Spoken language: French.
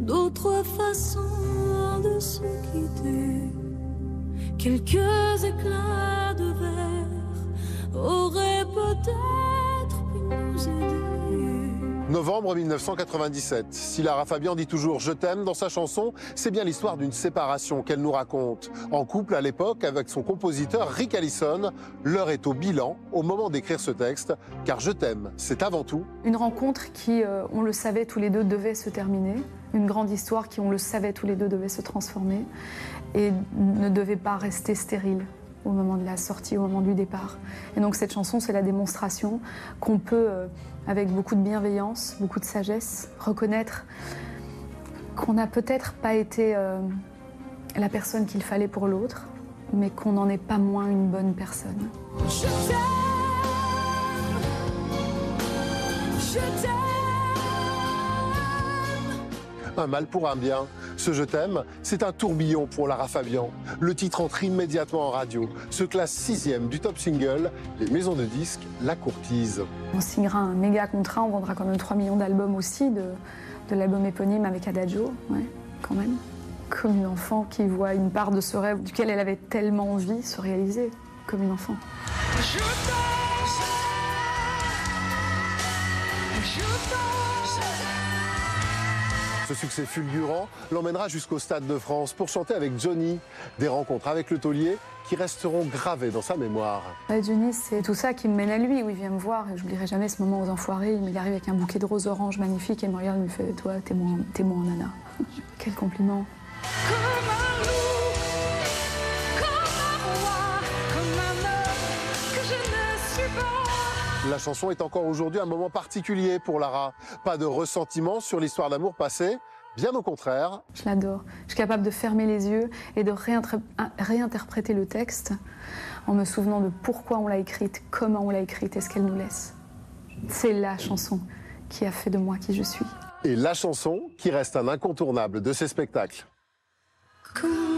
d'autres façons de se quitter. Quelques éclats de verre auraient peut-être pu nous aider. Novembre 1997. Si Lara Fabian dit toujours Je t'aime dans sa chanson, c'est bien l'histoire d'une séparation qu'elle nous raconte. En couple à l'époque avec son compositeur Rick Allison, l'heure est au bilan au moment d'écrire ce texte, car Je t'aime, c'est avant tout Une rencontre qui, euh, on le savait tous les deux, devait se terminer. Une grande histoire qui, on le savait tous les deux, devait se transformer et ne devait pas rester stérile au moment de la sortie, au moment du départ. Et donc cette chanson, c'est la démonstration qu'on peut, euh, avec beaucoup de bienveillance, beaucoup de sagesse, reconnaître qu'on n'a peut-être pas été euh, la personne qu'il fallait pour l'autre, mais qu'on n'en est pas moins une bonne personne. Je t'aime, je t'aime. un mal pour un bien. Ce Je t'aime, c'est un tourbillon pour Lara Fabian. Le titre entre immédiatement en radio, se classe sixième du top single, les maisons de disques la courtisent. On signera un méga contrat, on vendra quand même 3 millions d'albums aussi, de, de l'album éponyme avec Adagio, ouais, quand même. Comme une enfant qui voit une part de ce rêve duquel elle avait tellement envie se réaliser, comme une enfant. Je t'aime, je t'aime. Ce succès fulgurant l'emmènera jusqu'au Stade de France pour chanter avec Johnny. Des rencontres avec le taulier qui resteront gravées dans sa mémoire. Johnny, c'est tout ça qui me mène à lui, où il vient me voir. Et j'oublierai jamais ce moment aux enfoirés. Il arrive avec un bouquet de roses oranges magnifique et me regarde me fait Toi, t'es mon, mon nana. Quel compliment. La chanson est encore aujourd'hui un moment particulier pour Lara. Pas de ressentiment sur l'histoire d'amour passée, bien au contraire. Je l'adore. Je suis capable de fermer les yeux et de réinterpréter le texte en me souvenant de pourquoi on l'a écrite, comment on l'a écrite et ce qu'elle nous laisse. C'est la chanson qui a fait de moi qui je suis. Et la chanson qui reste un incontournable de ces spectacles. Comme